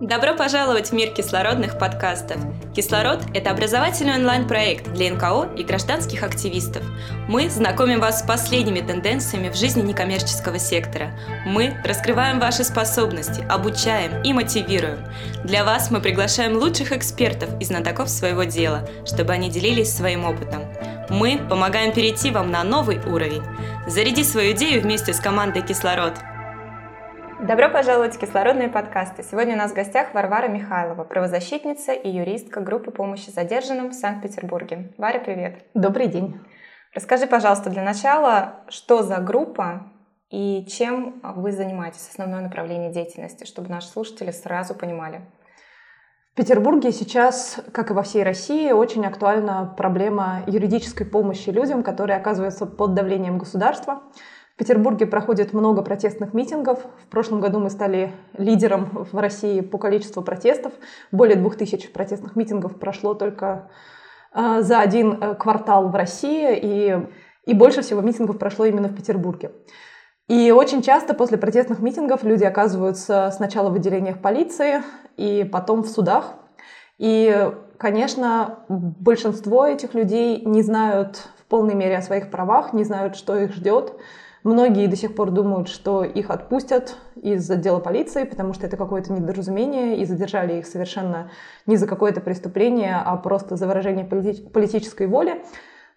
Добро пожаловать в мир кислородных подкастов. «Кислород» — это образовательный онлайн-проект для НКО и гражданских активистов. Мы знакомим вас с последними тенденциями в жизни некоммерческого сектора. Мы раскрываем ваши способности, обучаем и мотивируем. Для вас мы приглашаем лучших экспертов и знатоков своего дела, чтобы они делились своим опытом. Мы помогаем перейти вам на новый уровень. Заряди свою идею вместе с командой «Кислород». Добро пожаловать в кислородные подкасты. Сегодня у нас в гостях Варвара Михайлова, правозащитница и юристка группы помощи задержанным в Санкт-Петербурге. Варя, привет. Добрый день. Расскажи, пожалуйста, для начала, что за группа и чем вы занимаетесь, основное направление деятельности, чтобы наши слушатели сразу понимали. Петербурге сейчас, как и во всей России, очень актуальна проблема юридической помощи людям, которые оказываются под давлением государства. В Петербурге проходит много протестных митингов. В прошлом году мы стали лидером в России по количеству протестов. Более двух тысяч протестных митингов прошло только э, за один э, квартал в России, и, и больше всего митингов прошло именно в Петербурге. И очень часто после протестных митингов люди оказываются сначала в отделениях полиции и потом в судах. И, конечно, большинство этих людей не знают в полной мере о своих правах, не знают, что их ждет, Многие до сих пор думают, что их отпустят из отдела полиции, потому что это какое-то недоразумение, и задержали их совершенно не за какое-то преступление, а просто за выражение полити- политической воли.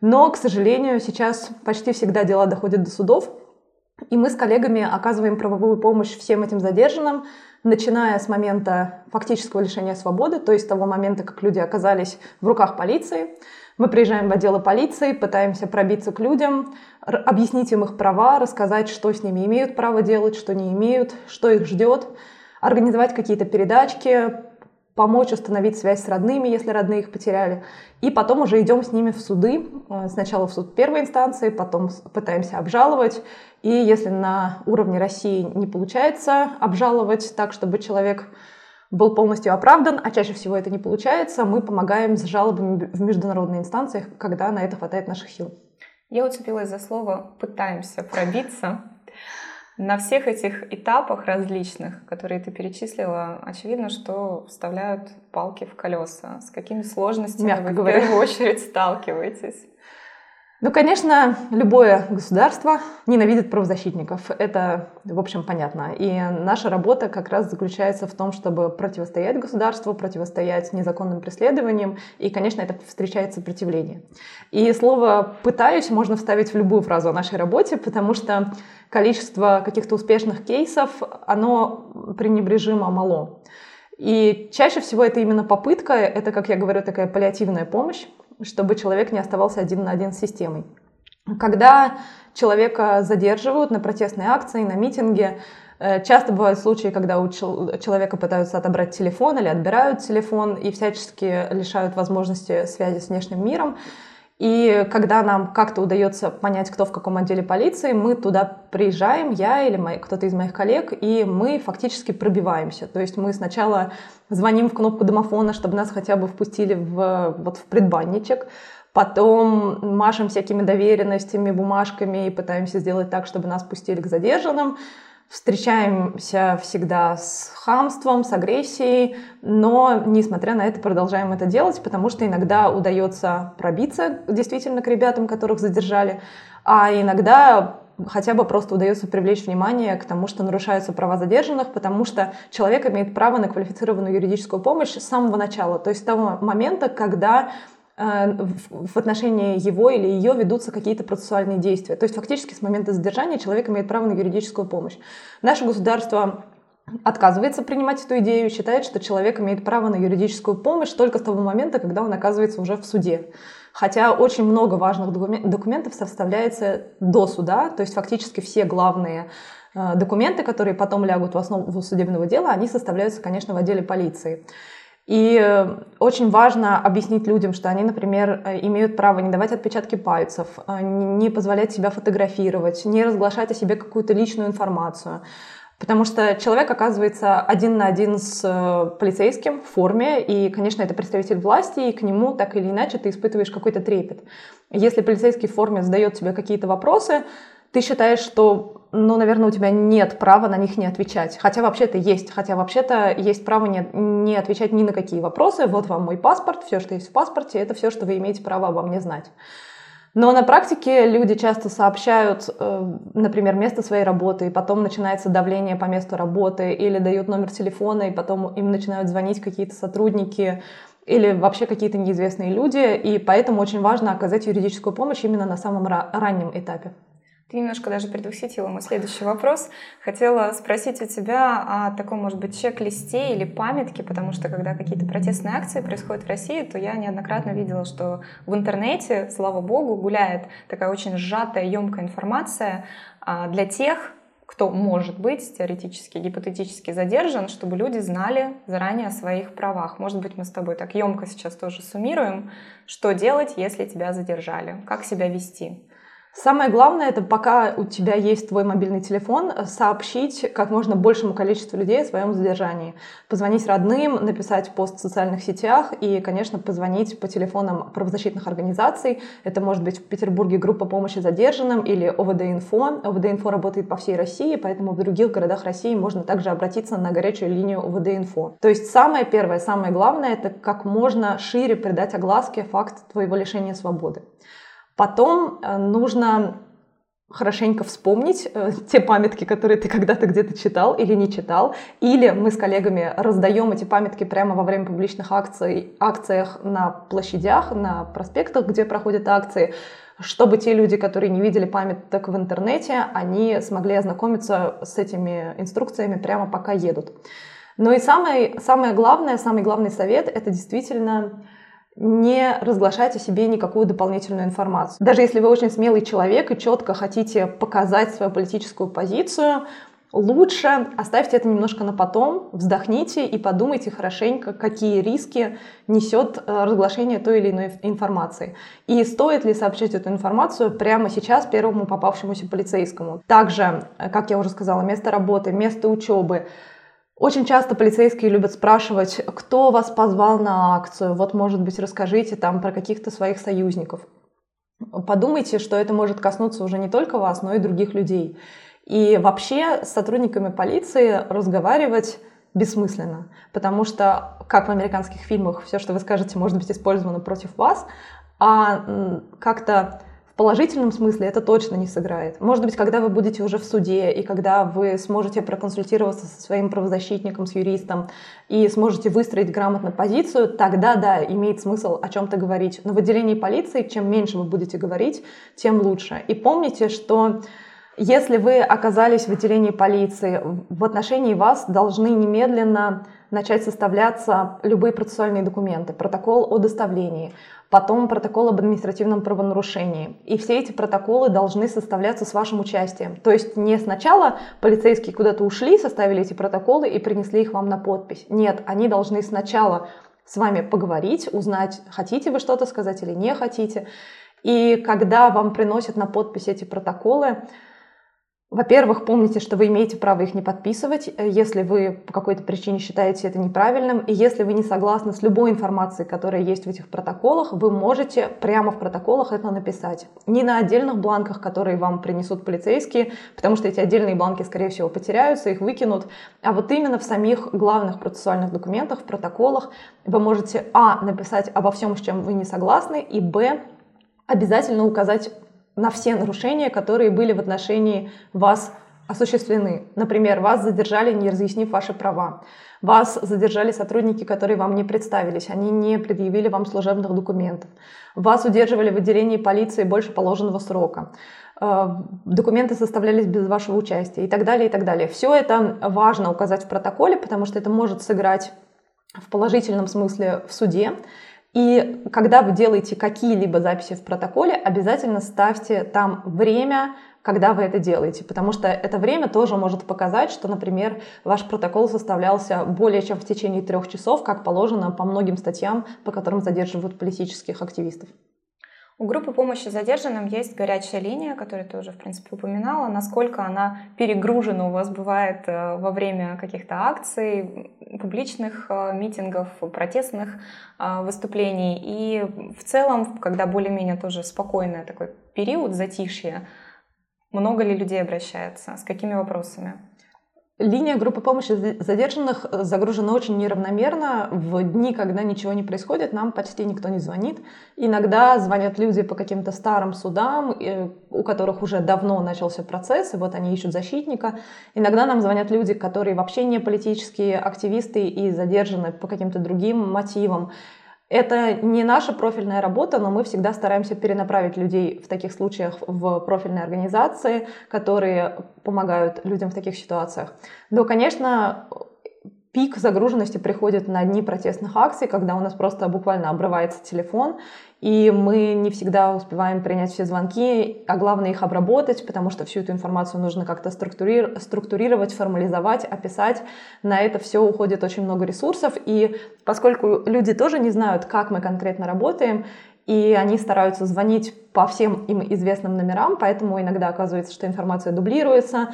Но, к сожалению, сейчас почти всегда дела доходят до судов, и мы с коллегами оказываем правовую помощь всем этим задержанным, начиная с момента фактического лишения свободы, то есть того момента, как люди оказались в руках полиции, мы приезжаем в отделы полиции, пытаемся пробиться к людям, объяснить им их права, рассказать, что с ними имеют право делать, что не имеют, что их ждет, организовать какие-то передачки, помочь установить связь с родными, если родные их потеряли. И потом уже идем с ними в суды. Э, сначала в суд первой инстанции, потом пытаемся обжаловать. И если на уровне России не получается обжаловать так, чтобы человек был полностью оправдан, а чаще всего это не получается, мы помогаем с жалобами в международные инстанции, когда на это хватает наших сил. Я уцепилась за слово «пытаемся пробиться». На всех этих этапах различных, которые ты перечислила, очевидно, что вставляют палки в колеса. С какими сложностями Мягко вы говоря. в первую очередь сталкиваетесь? Ну, конечно, любое государство ненавидит правозащитников. Это, в общем, понятно. И наша работа как раз заключается в том, чтобы противостоять государству, противостоять незаконным преследованиям. И, конечно, это встречает сопротивление. И слово «пытаюсь» можно вставить в любую фразу о нашей работе, потому что количество каких-то успешных кейсов, оно пренебрежимо мало. И чаще всего это именно попытка, это, как я говорю, такая паллиативная помощь, чтобы человек не оставался один на один с системой. Когда человека задерживают на протестной акции, на митинге, э, часто бывают случаи, когда у человека пытаются отобрать телефон или отбирают телефон и всячески лишают возможности связи с внешним миром. И когда нам как-то удается понять, кто в каком отделе полиции, мы туда приезжаем, я или мои, кто-то из моих коллег, и мы фактически пробиваемся. То есть мы сначала звоним в кнопку домофона, чтобы нас хотя бы впустили в, вот, в предбанничек, потом машем всякими доверенностями, бумажками и пытаемся сделать так, чтобы нас пустили к задержанным встречаемся всегда с хамством, с агрессией, но, несмотря на это, продолжаем это делать, потому что иногда удается пробиться действительно к ребятам, которых задержали, а иногда хотя бы просто удается привлечь внимание к тому, что нарушаются права задержанных, потому что человек имеет право на квалифицированную юридическую помощь с самого начала, то есть с того момента, когда в отношении его или ее ведутся какие-то процессуальные действия. То есть фактически с момента задержания человек имеет право на юридическую помощь. Наше государство отказывается принимать эту идею, считает, что человек имеет право на юридическую помощь только с того момента, когда он оказывается уже в суде. Хотя очень много важных документов составляется до суда, то есть фактически все главные э, документы, которые потом лягут в основу судебного дела, они составляются, конечно, в отделе полиции. И э, очень важно объяснить людям, что они, например, э, имеют право не давать отпечатки пальцев, э, не позволять себя фотографировать, не разглашать о себе какую-то личную информацию. Потому что человек оказывается один на один с полицейским в форме, и, конечно, это представитель власти, и к нему так или иначе ты испытываешь какой-то трепет. Если полицейский в форме задает тебе какие-то вопросы, ты считаешь, что, ну, наверное, у тебя нет права на них не отвечать. Хотя вообще-то есть. Хотя вообще-то есть право не, не отвечать ни на какие вопросы. Вот вам мой паспорт, все, что есть в паспорте, это все, что вы имеете право обо мне знать. Но на практике люди часто сообщают, э, например, место своей работы, и потом начинается давление по месту работы, или дают номер телефона, и потом им начинают звонить какие-то сотрудники, или вообще какие-то неизвестные люди, и поэтому очень важно оказать юридическую помощь именно на самом раннем этапе. Ты немножко даже предвосхитила мой следующий вопрос. Хотела спросить у тебя о таком, может быть, чек-листе или памятке, потому что когда какие-то протестные акции происходят в России, то я неоднократно видела, что в интернете, слава богу, гуляет такая очень сжатая, емкая информация а, для тех, кто может быть теоретически, гипотетически задержан, чтобы люди знали заранее о своих правах. Может быть, мы с тобой так емко сейчас тоже суммируем, что делать, если тебя задержали, как себя вести. Самое главное, это пока у тебя есть твой мобильный телефон, сообщить как можно большему количеству людей о своем задержании. Позвонить родным, написать пост в социальных сетях и, конечно, позвонить по телефонам правозащитных организаций. Это может быть в Петербурге группа помощи задержанным или ОВД-инфо. ОВД-инфо работает по всей России, поэтому в других городах России можно также обратиться на горячую линию ОВД-инфо. То есть самое первое, самое главное, это как можно шире придать огласке факт твоего лишения свободы. Потом э, нужно хорошенько вспомнить э, те памятки, которые ты когда-то где-то читал или не читал. Или мы с коллегами раздаем эти памятки прямо во время публичных акций, акциях на площадях, на проспектах, где проходят акции, чтобы те люди, которые не видели памяток в интернете, они смогли ознакомиться с этими инструкциями прямо пока едут. Ну и самое, самое главное, самый главный совет – это действительно не разглашать о себе никакую дополнительную информацию. Даже если вы очень смелый человек и четко хотите показать свою политическую позицию, лучше оставьте это немножко на потом, вздохните и подумайте хорошенько, какие риски несет э, разглашение той или иной информации. И стоит ли сообщить эту информацию прямо сейчас первому попавшемуся полицейскому. Также, э, как я уже сказала, место работы, место учебы, очень часто полицейские любят спрашивать, кто вас позвал на акцию, вот, может быть, расскажите там про каких-то своих союзников. Подумайте, что это может коснуться уже не только вас, но и других людей. И вообще с сотрудниками полиции разговаривать бессмысленно, потому что, как в американских фильмах, все, что вы скажете, может быть использовано против вас, а как-то в положительном смысле это точно не сыграет. Может быть, когда вы будете уже в суде, и когда вы сможете проконсультироваться со своим правозащитником, с юристом, и сможете выстроить грамотно позицию, тогда, да, имеет смысл о чем-то говорить. Но в отделении полиции, чем меньше вы будете говорить, тем лучше. И помните, что если вы оказались в отделении полиции, в отношении вас должны немедленно начать составляться любые процессуальные документы, протокол о доставлении, потом протокол об административном правонарушении. И все эти протоколы должны составляться с вашим участием. То есть не сначала полицейские куда-то ушли, составили эти протоколы и принесли их вам на подпись. Нет, они должны сначала с вами поговорить, узнать, хотите вы что-то сказать или не хотите. И когда вам приносят на подпись эти протоколы, во-первых, помните, что вы имеете право их не подписывать, э, если вы по какой-то причине считаете это неправильным. И если вы не согласны с любой информацией, которая есть в этих протоколах, вы можете прямо в протоколах это написать. Не на отдельных бланках, которые вам принесут полицейские, потому что эти отдельные бланки, скорее всего, потеряются, их выкинут. А вот именно в самих главных процессуальных документах, в протоколах вы можете, а, написать обо всем, с чем вы не согласны, и, б, обязательно указать на все нарушения, которые были в отношении вас осуществлены. Например, вас задержали, не разъяснив ваши права. Вас задержали сотрудники, которые вам не представились, они не предъявили вам служебных документов. Вас удерживали в отделении полиции больше положенного срока. Э, документы составлялись без вашего участия и так далее, и так далее. Все это важно указать в протоколе, потому что это может сыграть в положительном смысле в суде. И когда вы делаете какие-либо записи в протоколе, обязательно ставьте там время, когда вы это делаете, потому что это время тоже может показать, что, например, ваш протокол составлялся более чем в течение трех часов, как положено по многим статьям, по которым задерживают политических активистов. У группы помощи задержанным есть горячая линия, которую ты уже, в принципе, упоминала. Насколько она перегружена у вас бывает э, во время каких-то акций, публичных э, митингов, протестных э, выступлений. И в целом, когда более-менее тоже спокойный такой период затишья, Много ли людей обращается? С какими вопросами? Линия группы помощи задержанных э, загружена очень неравномерно. В дни, когда ничего не происходит, нам почти никто не звонит. Иногда звонят люди по каким-то старым судам, э, у которых уже давно начался процесс, и вот они ищут защитника. Иногда нам звонят люди, которые вообще не политические активисты и задержаны по каким-то другим мотивам. Это не наша профильная работа, но мы всегда стараемся перенаправить людей в таких случаях в профильные организации, которые помогают людям в таких ситуациях. Но, конечно, пик загруженности приходит на дни протестных акций, когда у нас просто буквально обрывается телефон, и мы не всегда успеваем принять все звонки, а главное их обработать, потому что всю эту информацию нужно как-то структурировать, формализовать, описать. На это все уходит очень много ресурсов, и поскольку люди тоже не знают, как мы конкретно работаем, и они стараются звонить по всем им известным номерам, поэтому иногда оказывается, что информация дублируется,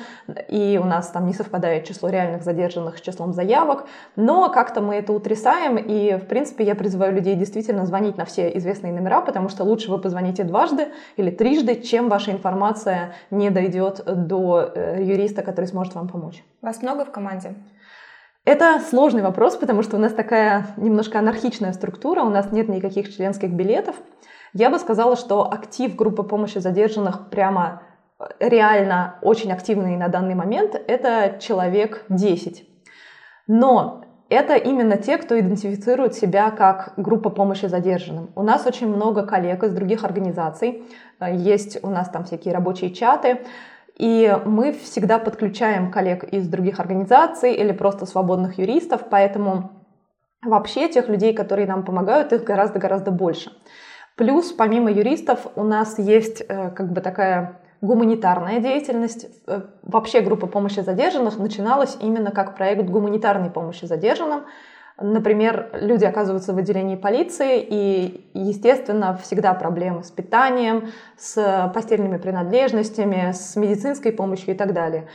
и у нас там не совпадает число реальных задержанных с числом заявок, но как-то мы это утрясаем, и, в принципе, я призываю людей действительно звонить на все известные номера, потому что лучше вы позвоните дважды или трижды, чем ваша информация не дойдет до э, юриста, который сможет вам помочь. Вас много в команде? Это сложный вопрос, потому что у нас такая немножко анархичная структура, у нас нет никаких членских билетов. Я бы сказала, что актив группы помощи задержанных прямо э, реально очень активный на данный момент — это человек 10. Но это именно те, кто идентифицирует себя как группа помощи задержанным. У нас очень много коллег из других организаций, э, есть у нас там всякие рабочие чаты, и мы всегда подключаем коллег из других организаций или просто свободных юристов, поэтому вообще тех людей, которые нам помогают, их гораздо-гораздо больше. Плюс, помимо юристов, у нас есть э, как бы такая гуманитарная деятельность. Э, вообще группа помощи задержанных начиналась именно как проект гуманитарной помощи задержанным. Например, люди оказываются в отделении полиции, и, естественно, всегда проблемы с питанием, с постельными принадлежностями, с медицинской помощью и так далее.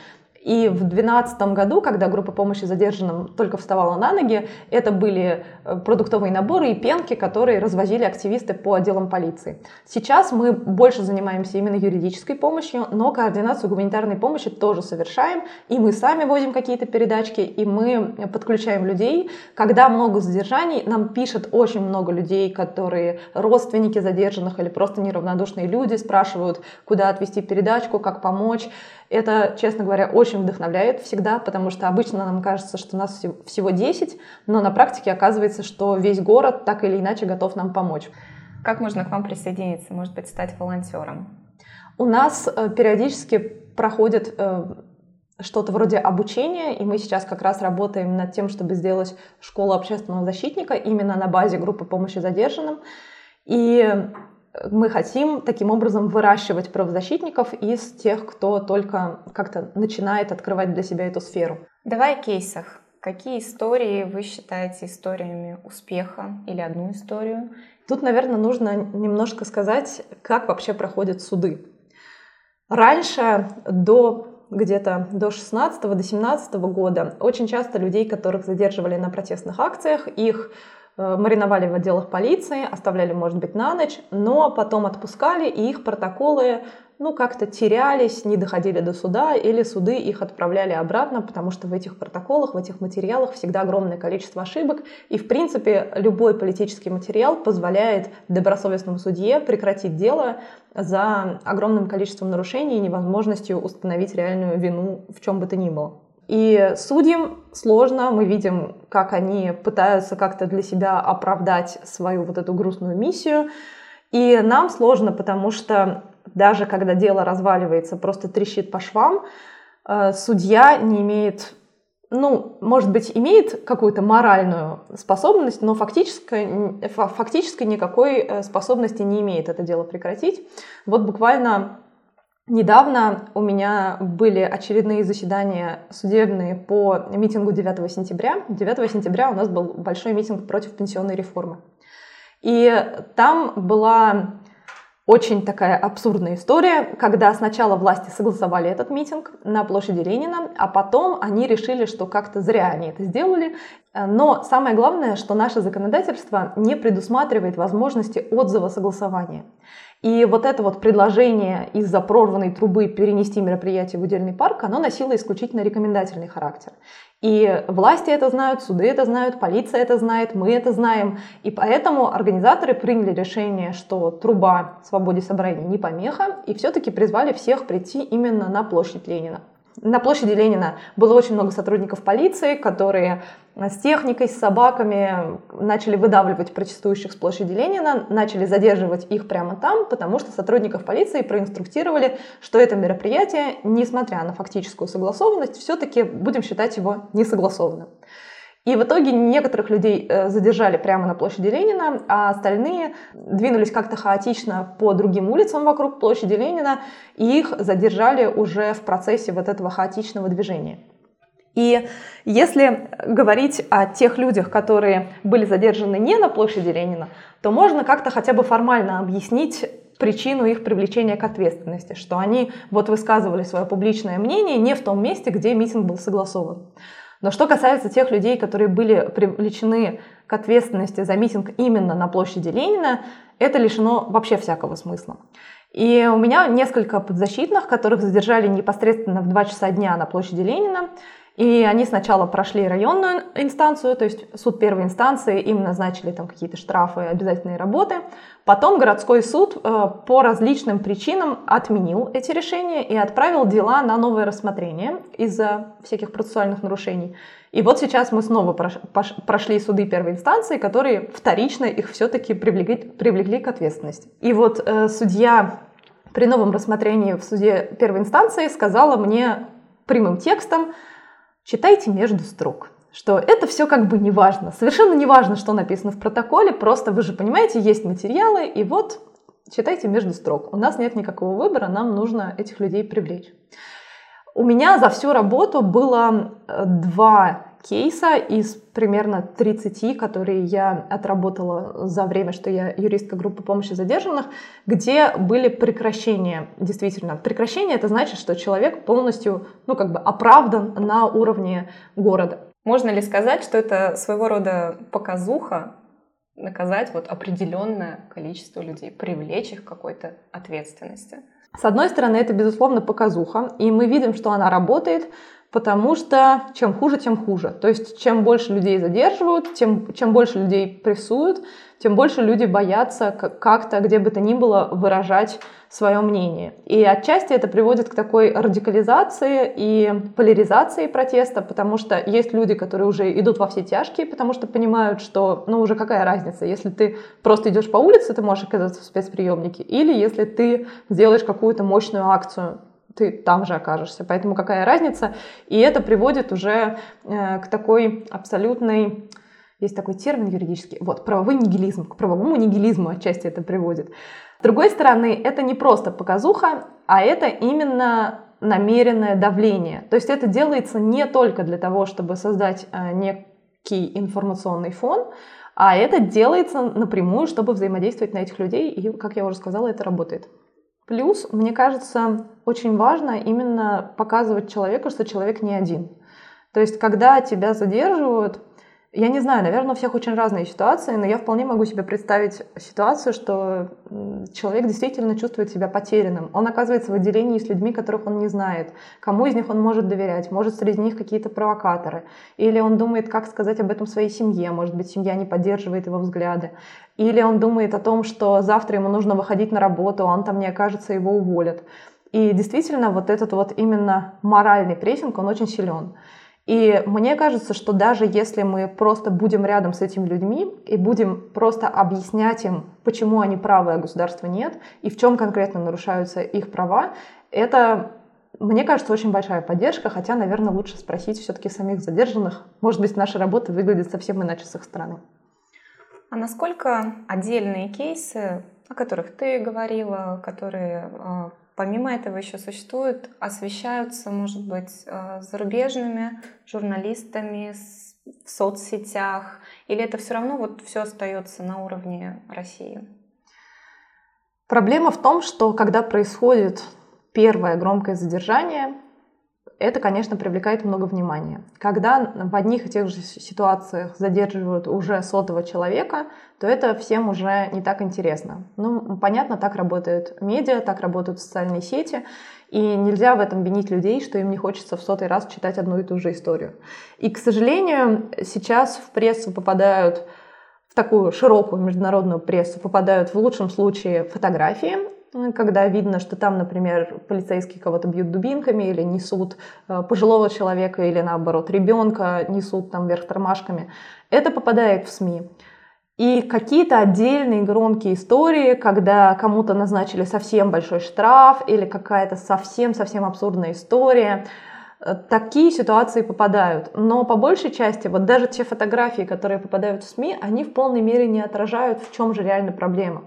И в 2012 году, когда группа помощи задержанным только вставала на ноги, это были э, продуктовые наборы и пенки, которые развозили активисты по отделам полиции. Сейчас мы больше занимаемся именно юридической помощью, но координацию гуманитарной помощи тоже совершаем, и мы сами возим какие-то передачки, и мы подключаем людей. Когда много задержаний, нам пишет очень много людей, которые родственники задержанных или просто неравнодушные люди, спрашивают, куда отвезти передачку, как помочь. Это, честно говоря, очень вдохновляет всегда, потому что обычно нам кажется, что нас всего 10, но на практике оказывается, что весь город так или иначе готов нам помочь. Как можно к вам присоединиться, может быть, стать волонтером? У нас э, периодически проходит э, что-то вроде обучения, и мы сейчас как раз работаем над тем, чтобы сделать школу общественного защитника именно на базе группы помощи задержанным. И мы хотим таким образом выращивать правозащитников из тех, кто только как-то начинает открывать для себя эту сферу. Давай о кейсах. Какие истории вы считаете историями успеха или одну историю? Тут, наверное, нужно немножко сказать, как вообще проходят суды. Раньше, до где-то до 16 до 17 года, очень часто людей, которых задерживали на протестных акциях, их мариновали в отделах полиции, оставляли, может быть, на ночь, но потом отпускали, и их протоколы ну, как-то терялись, не доходили до суда, или суды их отправляли обратно, потому что в этих протоколах, в этих материалах всегда огромное количество ошибок, и, в принципе, любой политический материал позволяет добросовестному судье прекратить дело за огромным количеством нарушений и невозможностью установить реальную вину в чем бы то ни было. И судьям сложно, мы видим, как они пытаются как-то для себя оправдать свою вот эту грустную миссию. И нам сложно, потому что даже когда дело разваливается, просто трещит по швам, э, судья не имеет, ну, может быть, имеет какую-то моральную способность, но фактически, фактически никакой э, способности не имеет это дело прекратить. Вот буквально Недавно у меня были очередные заседания судебные по митингу 9 сентября. 9 сентября у нас был большой митинг против пенсионной реформы. И там была очень такая абсурдная история, когда сначала власти согласовали этот митинг на площади Ленина, а потом они решили, что как-то зря они это сделали. Но самое главное, что наше законодательство не предусматривает возможности отзыва согласования. И вот это вот предложение из-за прорванной трубы перенести мероприятие в удельный парк, оно носило исключительно рекомендательный характер. И власти это знают, суды это знают, полиция это знает, мы это знаем. И поэтому организаторы приняли решение, что труба свободе собрания не помеха, и все-таки призвали всех прийти именно на площадь Ленина. На площади Ленина было очень много сотрудников полиции, которые с техникой, с собаками начали выдавливать протестующих с площади Ленина, начали задерживать их прямо там, потому что сотрудников полиции проинструктировали, что это мероприятие, несмотря на фактическую согласованность, все-таки будем считать его несогласованным. И в итоге некоторых людей э, задержали прямо на площади Ленина, а остальные двинулись как-то хаотично по другим улицам вокруг площади Ленина, и их задержали уже в процессе вот этого хаотичного движения. И если говорить о тех людях, которые были задержаны не на площади Ленина, то можно как-то хотя бы формально объяснить причину их привлечения к ответственности, что они вот высказывали свое публичное мнение не в том месте, где митинг был согласован. Но что касается тех людей, которые были привлечены к ответственности за митинг именно на площади Ленина, это лишено вообще всякого смысла. И у меня несколько подзащитных, которых задержали непосредственно в 2 часа дня на площади Ленина. И они сначала прошли районную инстанцию, то есть суд первой инстанции, им назначили там какие-то штрафы, обязательные работы. Потом городской суд э, по различным причинам отменил эти решения и отправил дела на новое рассмотрение из-за всяких процессуальных нарушений. И вот сейчас мы снова прошли суды первой инстанции, которые вторично их все-таки привлекли, привлекли к ответственности. И вот э, судья при новом рассмотрении в суде первой инстанции сказала мне прямым текстом, читайте между строк что это все как бы не важно. Совершенно не важно, что написано в протоколе, просто вы же понимаете, есть материалы, и вот читайте между строк. У нас нет никакого выбора, нам нужно этих людей привлечь. У меня за всю работу было э, два кейса из примерно 30, которые я отработала за время, что я юристка группы помощи задержанных, где были прекращения. Действительно, прекращение это значит, что человек полностью, ну как бы оправдан на уровне города. Можно ли сказать, что это своего рода показуха наказать вот определенное количество людей, привлечь их к какой-то ответственности? С одной стороны, это, безусловно, показуха, и мы видим, что она работает, потому что чем хуже, тем хуже. То есть чем больше людей задерживают, тем, чем больше людей прессуют, тем больше люди боятся как-то, где бы то ни было, выражать свое мнение. И отчасти это приводит к такой радикализации и поляризации протеста, потому что есть люди, которые уже идут во все тяжкие, потому что понимают, что, ну, уже какая разница, если ты просто идешь по улице, ты можешь оказаться в спецприемнике, или если ты сделаешь какую-то мощную акцию, ты там же окажешься. Поэтому какая разница? И это приводит уже э, к такой абсолютной есть такой термин юридический, вот, правовой нигилизм, к правовому нигилизму отчасти это приводит. С другой стороны, это не просто показуха, а это именно намеренное давление. То есть это делается не только для того, чтобы создать э, некий информационный фон, а это делается напрямую, чтобы взаимодействовать на этих людей, и, как я уже сказала, это работает. Плюс, мне кажется, очень важно именно показывать человеку, что человек не один. То есть, когда тебя задерживают, я не знаю, наверное, у всех очень разные ситуации, но я вполне могу себе представить ситуацию, что человек действительно чувствует себя потерянным. Он оказывается в отделении с людьми, которых он не знает. Кому из них он может доверять? Может, среди них какие-то провокаторы? Или он думает, как сказать об этом своей семье? Может быть, семья не поддерживает его взгляды? Или он думает о том, что завтра ему нужно выходить на работу, а он там не окажется, его уволят. И действительно, вот этот вот именно моральный прессинг, он очень силен. И мне кажется, что даже если мы просто будем рядом с этими людьми и будем просто объяснять им, почему они правы, а государства нет, и в чем конкретно нарушаются их права, это, мне кажется, очень большая поддержка, хотя, наверное, лучше спросить все-таки самих задержанных. Может быть, наша работа выглядит совсем иначе с их стороны. А насколько отдельные кейсы, о которых ты говорила, которые а, Помимо этого еще существуют, освещаются, может быть, э, зарубежными журналистами в соцсетях, или это все равно вот все остается на уровне России? Проблема в том, что когда происходит первое громкое задержание, это, конечно, привлекает много внимания. Когда в одних и тех же ситуациях задерживают уже сотого человека, то это всем уже не так интересно. Ну, понятно, так работают медиа, так работают социальные сети, и нельзя в этом винить людей, что им не хочется в сотый раз читать одну и ту же историю. И, к сожалению, сейчас в прессу попадают в такую широкую международную прессу попадают в лучшем случае фотографии, когда видно, что там, например, полицейские кого-то бьют дубинками или несут э, пожилого человека или наоборот ребенка несут там вверх тормашками. Это попадает в СМИ. И какие-то отдельные громкие истории, когда кому-то назначили совсем большой штраф или какая-то совсем-совсем абсурдная история, э, такие ситуации попадают. Но по большей части, вот даже те фотографии, которые попадают в СМИ, они в полной мере не отражают, в чем же реально проблема.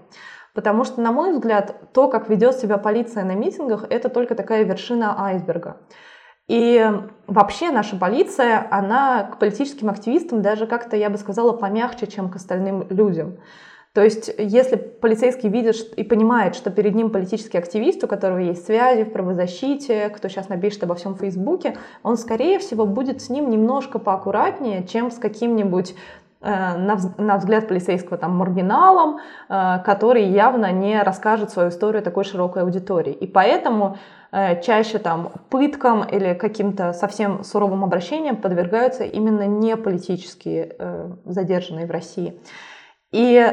Потому что, на мой взгляд, то, как ведет себя полиция на митингах, это только такая вершина айсберга. И вообще наша полиция, она к политическим активистам даже как-то, я бы сказала, помягче, чем к остальным людям. То есть, если полицейский видит и понимает, что перед ним политический активист, у которого есть связи в правозащите, кто сейчас напишет обо всем в Фейсбуке, он, скорее всего, будет с ним немножко поаккуратнее, чем с каким-нибудь на взгляд полицейского там маргиналом, э, который явно не расскажет свою историю такой широкой аудитории. И поэтому э, чаще там пыткам или каким-то совсем суровым обращениям подвергаются именно не политические задержанные в России. И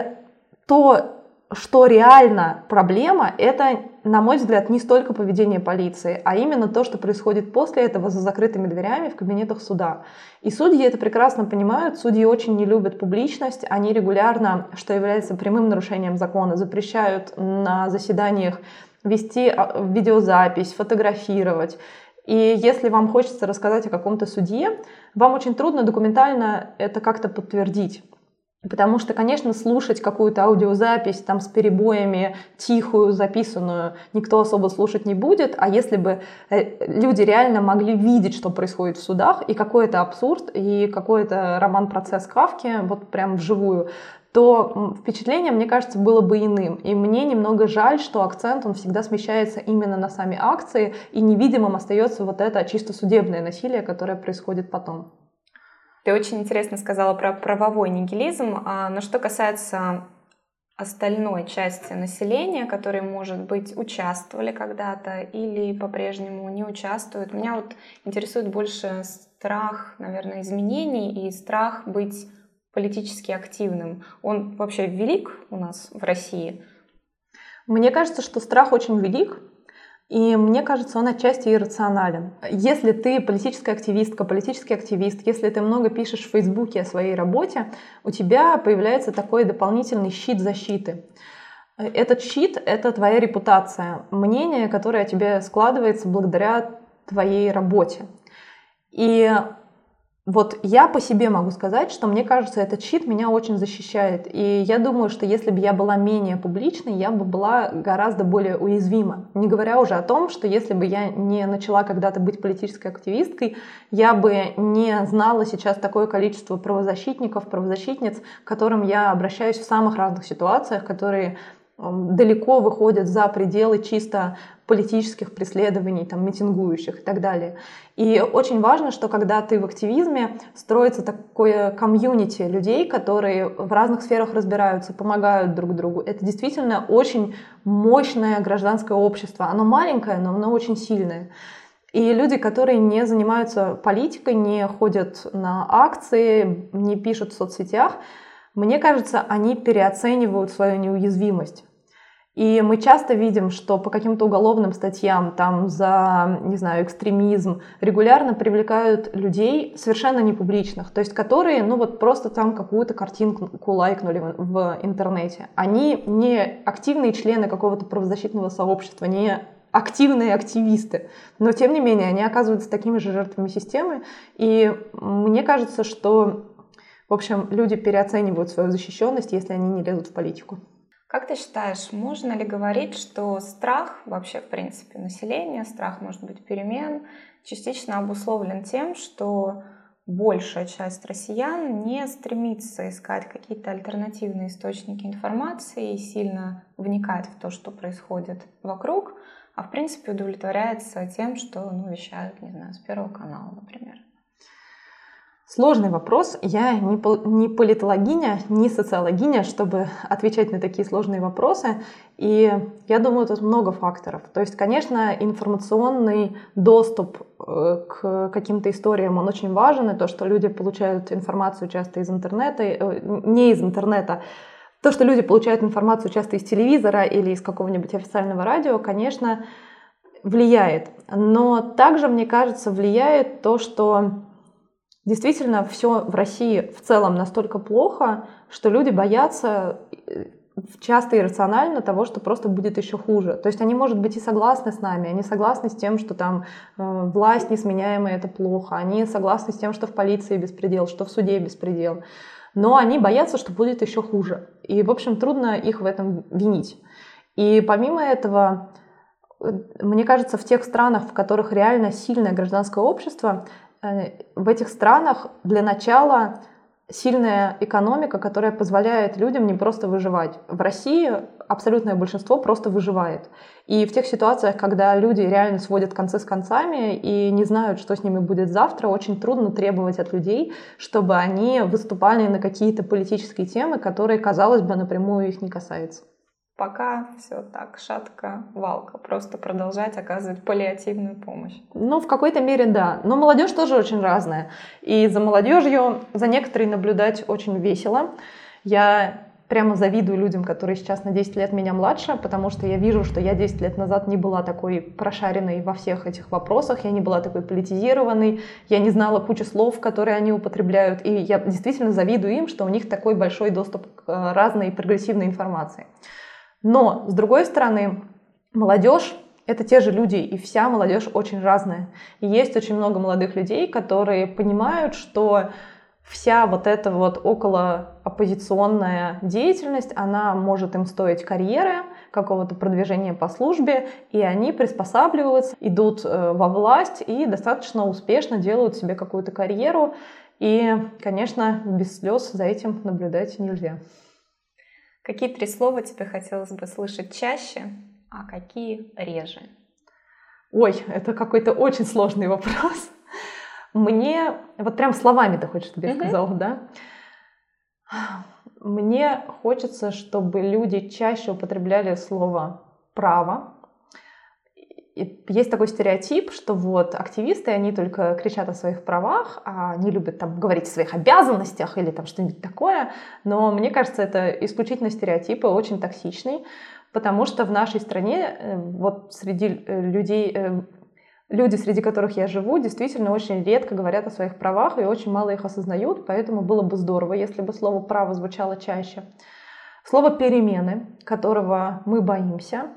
то, что реально проблема, это, на мой взгляд, не столько поведение полиции, а именно то, что происходит после этого за закрытыми дверями в кабинетах суда. И судьи это прекрасно понимают, судьи очень не любят публичность, они регулярно, что является прямым нарушением закона, запрещают на заседаниях вести а, видеозапись, фотографировать. И если вам хочется рассказать о каком-то судье, вам очень трудно документально это как-то подтвердить. Потому что, конечно, слушать какую-то аудиозапись там с перебоями, тихую, записанную, никто особо слушать не будет. А если бы э, люди реально могли видеть, что происходит в судах, и какой это абсурд, и какой-то роман-процесс Кавки, вот прям вживую, то впечатление, мне кажется, было бы иным. И мне немного жаль, что акцент, он всегда смещается именно на сами акции, и невидимым остается вот это чисто судебное насилие, которое происходит потом. Ты очень интересно сказала про правовой нигилизм. А, но что касается остальной части населения, которые, может быть, участвовали когда-то или по-прежнему не участвуют. Меня вот интересует больше страх, наверное, изменений и страх быть политически активным. Он вообще велик у нас в России? Мне кажется, что страх очень велик, и мне кажется, он отчасти иррационален. Если ты политическая активистка, политический активист, если ты много пишешь в Фейсбуке о своей работе, у тебя появляется такой дополнительный щит защиты. Этот щит — это твоя репутация, мнение, которое о тебе складывается благодаря твоей работе. И вот я по себе могу сказать, что мне кажется, этот щит меня очень защищает. И я думаю, что если бы я была менее публичной, я бы была гораздо более уязвима. Не говоря уже о том, что если бы я не начала когда-то быть политической активисткой, я бы не знала сейчас такое количество правозащитников, правозащитниц, к которым я обращаюсь в самых разных ситуациях, которые далеко выходят за пределы чисто политических преследований, там, митингующих и так далее. И очень важно, что когда ты в активизме, строится такое комьюнити людей, которые в разных сферах разбираются, помогают друг другу. Это действительно очень мощное гражданское общество. Оно маленькое, но оно очень сильное. И люди, которые не занимаются политикой, не ходят на акции, не пишут в соцсетях, мне кажется, они переоценивают свою неуязвимость. И мы часто видим, что по каким-то уголовным статьям, там за, не знаю, экстремизм, регулярно привлекают людей совершенно непубличных, то есть которые, ну вот просто там какую-то картинку лайкнули в, интернете. Они не активные члены какого-то правозащитного сообщества, не активные активисты, но тем не менее они оказываются такими же жертвами системы, и мне кажется, что, в общем, люди переоценивают свою защищенность, если они не лезут в политику. Как ты считаешь, можно ли говорить, что страх вообще, в принципе, населения, страх, может быть, перемен, частично обусловлен тем, что большая часть россиян не стремится искать какие-то альтернативные источники информации и сильно вникать в то, что происходит вокруг, а в принципе удовлетворяется тем, что ну, вещают, не знаю, с Первого канала, например. Сложный вопрос. Я не, не политологиня, не социологиня, чтобы отвечать на такие сложные вопросы. И я думаю, тут много факторов. То есть, конечно, информационный доступ э, к каким-то историям, он очень важен. И то, что люди получают информацию часто из интернета, э, не из интернета, то, что люди получают информацию часто из телевизора или из какого-нибудь официального радио, конечно, влияет. Но также, мне кажется, влияет то, что действительно все в России в целом настолько плохо, что люди боятся э, часто иррационально того, что просто будет еще хуже. То есть они, может быть, и согласны с нами, они согласны с тем, что там э, власть несменяемая это плохо, они согласны с тем, что в полиции беспредел, что в суде беспредел, но они боятся, что будет еще хуже. И, в общем, трудно их в этом винить. И помимо этого, э, мне кажется, в тех странах, в которых реально сильное гражданское общество, в этих странах для начала сильная экономика, которая позволяет людям не просто выживать. В России абсолютное большинство просто выживает. И в тех ситуациях, когда люди реально сводят концы с концами и не знают, что с ними будет завтра, очень трудно требовать от людей, чтобы они выступали на какие-то политические темы, которые, казалось бы, напрямую их не касаются. Пока все так, шатка, валка. Просто продолжать оказывать паллиативную помощь. Ну, в какой-то мере да. Но молодежь тоже очень разная. И за молодежью, за некоторой наблюдать очень весело. Я прямо завидую людям, которые сейчас на 10 лет меня младше, потому что я вижу, что я 10 лет назад не была такой прошаренной во всех этих вопросах, я не была такой политизированной, я не знала кучу слов, которые они употребляют, и я действительно завидую им, что у них такой большой доступ к э, разной прогрессивной информации. Но, с другой стороны, молодежь это те же люди, и вся молодежь очень разная. И есть очень много молодых людей, которые понимают, что вся вот эта вот около оппозиционная деятельность, она может им стоить карьеры, какого-то продвижения по службе, и они приспосабливаются, идут э, во власть и достаточно успешно делают себе какую-то карьеру. И, конечно, без слез за этим наблюдать нельзя. Какие три слова тебе хотелось бы слышать чаще, а какие реже? Ой, это какой-то очень сложный вопрос. Мне, вот прям словами ты хочешь, тебе uh-huh. сказала, да? Мне хочется, чтобы люди чаще употребляли слово право, есть такой стереотип, что вот активисты, они только кричат о своих правах, а они любят там говорить о своих обязанностях или там что-нибудь такое. Но мне кажется, это исключительно стереотип и очень токсичный, потому что в нашей стране э, вот среди э, людей, э, люди, среди которых я живу, действительно очень редко говорят о своих правах и очень мало их осознают, поэтому было бы здорово, если бы слово «право» звучало чаще. Слово «перемены», которого мы боимся,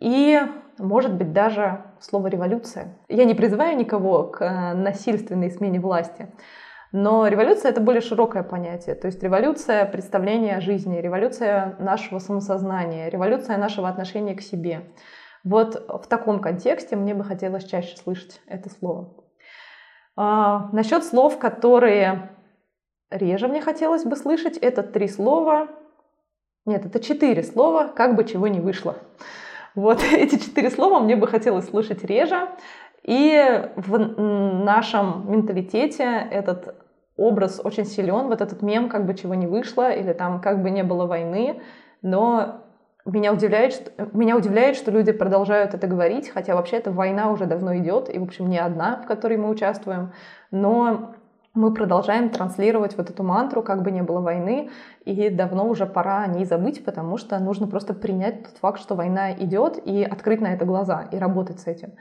и, может быть, даже слово «революция». Я не призываю никого к э, насильственной смене власти, но революция — это более широкое понятие. То есть революция — представление о жизни, революция нашего самосознания, революция нашего отношения к себе. Вот в таком контексте мне бы хотелось чаще слышать это слово. А, насчет слов, которые реже мне хотелось бы слышать, это три слова. Нет, это четыре слова, как бы чего не вышло. Вот эти четыре слова мне бы хотелось слышать реже. И в нашем менталитете этот образ очень силен, вот этот мем как бы чего не вышло, или там как бы не было войны, но меня удивляет, что, меня удивляет, что люди продолжают это говорить, хотя вообще эта война уже давно идет, и, в общем, не одна, в которой мы участвуем, но мы продолжаем транслировать вот эту мантру, как бы не было войны, и давно уже пора о ней забыть, потому что нужно просто принять тот факт, что война идет, и открыть на это глаза, и работать с этим.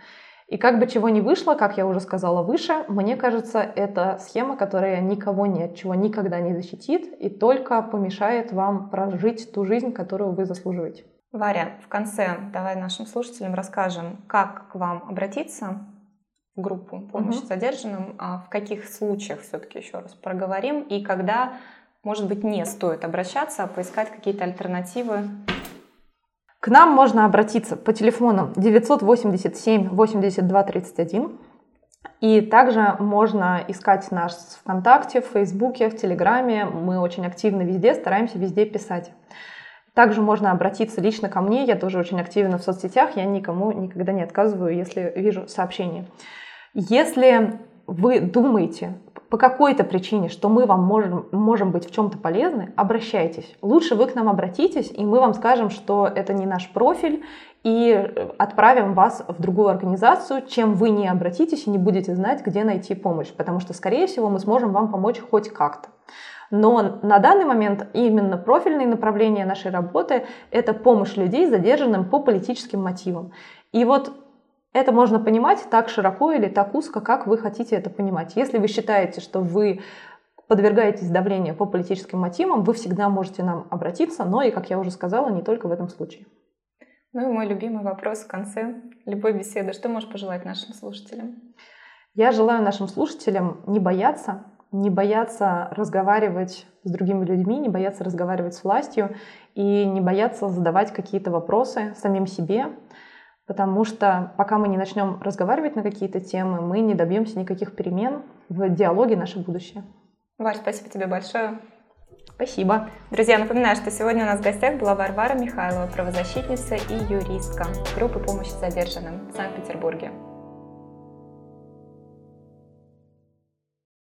И как бы чего не вышло, как я уже сказала выше, мне кажется, это схема, которая никого ни от чего никогда не защитит и только помешает вам прожить ту жизнь, которую вы заслуживаете. Варя, в конце давай нашим слушателям расскажем, как к вам обратиться группу помощи угу. задержанным, а в каких случаях все-таки еще раз проговорим и когда, может быть, не стоит обращаться, а поискать какие-то альтернативы. К нам можно обратиться по телефону 987 82 31. И также можно искать нас ВКонтакте, в Фейсбуке, в Телеграме. Мы очень активны везде, стараемся везде писать. Также можно обратиться лично ко мне, я тоже очень активна в соцсетях, я никому никогда не отказываю, если вижу сообщение. Если вы думаете по какой-то причине, что мы вам можем, можем быть в чем-то полезны, обращайтесь. Лучше вы к нам обратитесь, и мы вам скажем, что это не наш профиль, и отправим вас в другую организацию, чем вы не обратитесь и не будете знать, где найти помощь, потому что, скорее всего, мы сможем вам помочь хоть как-то. Но на данный момент именно профильные направления нашей работы – это помощь людей, задержанным по политическим мотивам. И вот это можно понимать так широко или так узко, как вы хотите это понимать. Если вы считаете, что вы подвергаетесь давлению по политическим мотивам, вы всегда можете нам обратиться, но и, как я уже сказала, не только в этом случае. Ну и мой любимый вопрос в конце любой беседы. Что можешь пожелать нашим слушателям? Я желаю нашим слушателям не бояться, не бояться разговаривать с другими людьми, не бояться разговаривать с властью и не бояться задавать какие-то вопросы самим себе, потому что пока мы не начнем разговаривать на какие-то темы, мы не добьемся никаких перемен в диалоге наше будущее. Варь, спасибо тебе большое. Спасибо. Друзья, напоминаю, что сегодня у нас в гостях была Варвара Михайлова, правозащитница и юристка группы помощи задержанным в Санкт-Петербурге.